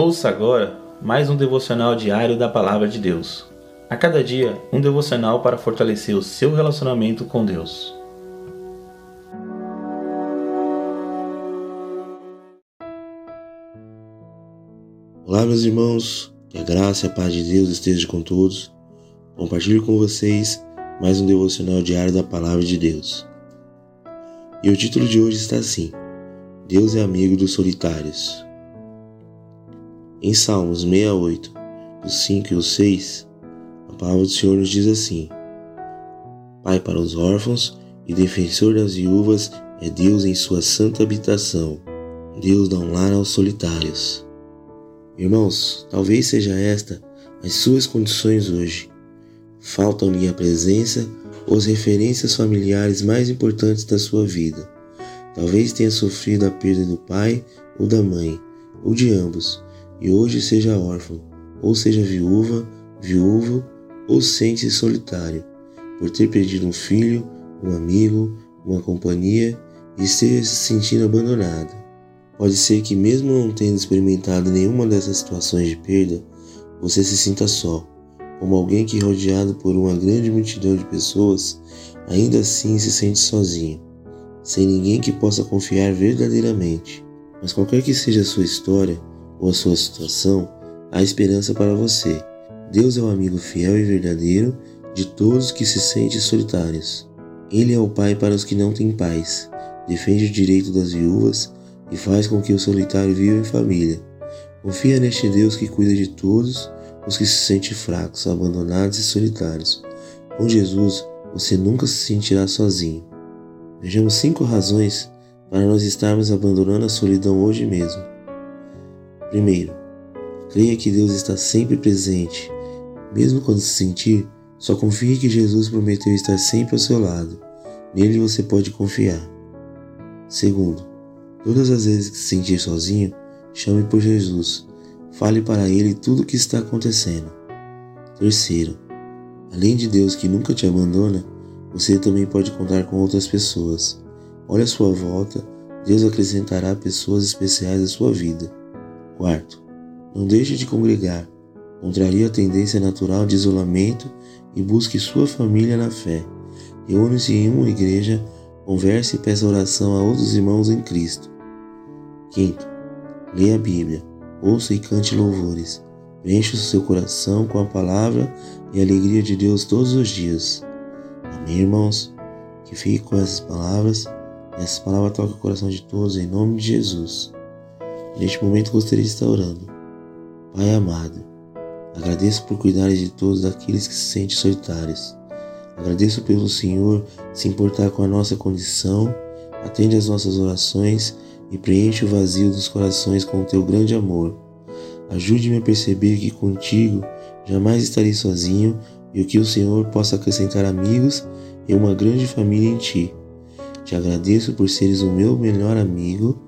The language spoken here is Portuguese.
Ouça agora mais um devocional diário da Palavra de Deus. A cada dia, um devocional para fortalecer o seu relacionamento com Deus. Olá, meus irmãos, que a graça e a paz de Deus esteja com todos. Compartilho com vocês mais um devocional diário da Palavra de Deus. E o título de hoje está assim: Deus é amigo dos solitários. Em Salmos 68, os 5 e os 6, a palavra do Senhor nos diz assim: Pai para os órfãos e defensor das viúvas é Deus em sua santa habitação. Deus dá um lar aos solitários. Irmãos, talvez seja esta as suas condições hoje. Faltam-lhe a presença ou as referências familiares mais importantes da sua vida. Talvez tenha sofrido a perda do pai ou da mãe, ou de ambos, e hoje seja órfão, ou seja viúva, viúvo, ou sente-se solitário, por ter perdido um filho, um amigo, uma companhia e esteja se sentindo abandonado. Pode ser que, mesmo não tendo experimentado nenhuma dessas situações de perda, você se sinta só, como alguém que, rodeado por uma grande multidão de pessoas, ainda assim se sente sozinho, sem ninguém que possa confiar verdadeiramente. Mas qualquer que seja a sua história, ou a sua situação, há esperança para você. Deus é o amigo fiel e verdadeiro de todos que se sentem solitários. Ele é o pai para os que não têm pais, defende o direito das viúvas e faz com que o solitário viva em família. Confia neste Deus que cuida de todos os que se sentem fracos, abandonados e solitários. Com Jesus, você nunca se sentirá sozinho. Vejamos cinco razões para nós estarmos abandonando a solidão hoje mesmo. Primeiro, creia que Deus está sempre presente. Mesmo quando se sentir, só confie que Jesus prometeu estar sempre ao seu lado. Nele você pode confiar. Segundo, todas as vezes que se sentir sozinho, chame por Jesus. Fale para ele tudo o que está acontecendo. Terceiro, além de Deus que nunca te abandona, você também pode contar com outras pessoas. Olhe à sua volta, Deus acrescentará pessoas especiais à sua vida. Quarto, não deixe de congregar. Contraria a tendência natural de isolamento e busque sua família na fé. Reúne-se em uma igreja, converse e peça oração a outros irmãos em Cristo. Quinto, leia a Bíblia, ouça e cante louvores. Preencha o seu coração com a palavra e a alegria de Deus todos os dias. Amém, irmãos? Que fique com essas palavras e essas palavras toquem o coração de todos em nome de Jesus. Neste momento gostaria de estar orando. Pai amado, agradeço por cuidar de todos aqueles que se sentem solitários. Agradeço pelo Senhor se importar com a nossa condição, atende às nossas orações e preenche o vazio dos corações com o teu grande amor. Ajude-me a perceber que contigo jamais estarei sozinho e o que o Senhor possa acrescentar amigos e uma grande família em ti. Te agradeço por seres o meu melhor amigo